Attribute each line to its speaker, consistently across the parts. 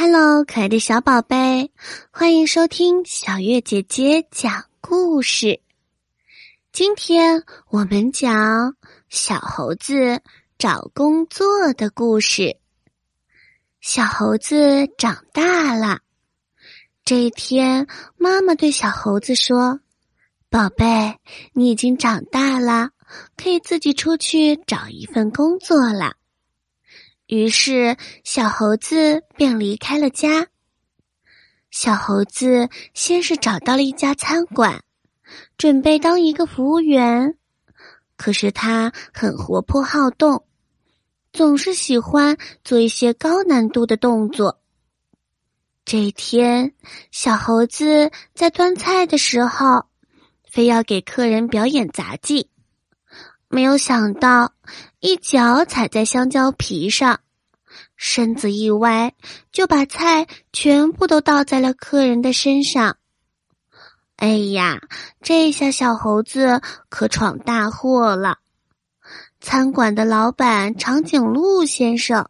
Speaker 1: Hello，可爱的小宝贝，欢迎收听小月姐姐讲故事。今天我们讲小猴子找工作的故事。小猴子长大了，这一天，妈妈对小猴子说：“宝贝，你已经长大了，可以自己出去找一份工作了。”于是，小猴子便离开了家。小猴子先是找到了一家餐馆，准备当一个服务员。可是他很活泼好动，总是喜欢做一些高难度的动作。这一天，小猴子在端菜的时候，非要给客人表演杂技。没有想到，一脚踩在香蕉皮上，身子一歪，就把菜全部都倒在了客人的身上。哎呀，这下小猴子可闯大祸了！餐馆的老板长颈鹿先生，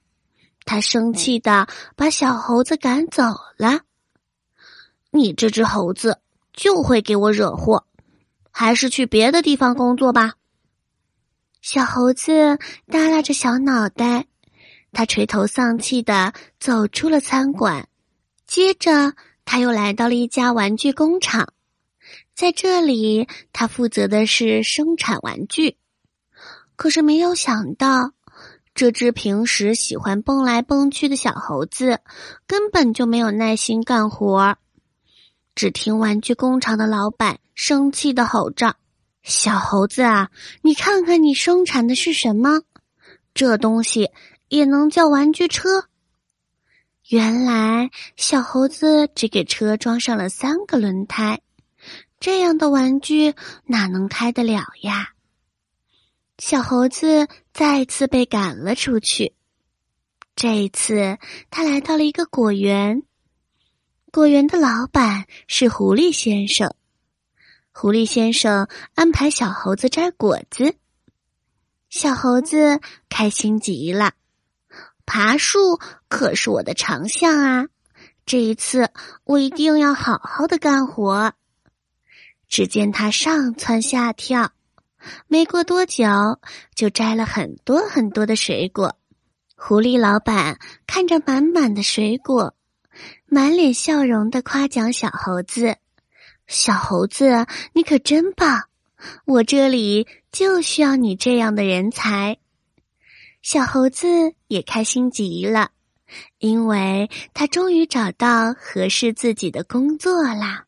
Speaker 1: 他生气的把小猴子赶走了。你这只猴子就会给我惹祸，还是去别的地方工作吧。小猴子耷拉着小脑袋，他垂头丧气的走出了餐馆。接着，他又来到了一家玩具工厂，在这里，他负责的是生产玩具。可是，没有想到，这只平时喜欢蹦来蹦去的小猴子，根本就没有耐心干活。只听玩具工厂的老板生气的吼着。小猴子啊，你看看你生产的是什么？这东西也能叫玩具车？原来小猴子只给车装上了三个轮胎，这样的玩具哪能开得了呀？小猴子再次被赶了出去。这一次，他来到了一个果园，果园的老板是狐狸先生。狐狸先生安排小猴子摘果子，小猴子开心极了。爬树可是我的长项啊！这一次我一定要好好的干活。只见他上蹿下跳，没过多久就摘了很多很多的水果。狐狸老板看着满满的水果，满脸笑容的夸奖小猴子。小猴子，你可真棒！我这里就需要你这样的人才。小猴子也开心极了，因为他终于找到合适自己的工作啦。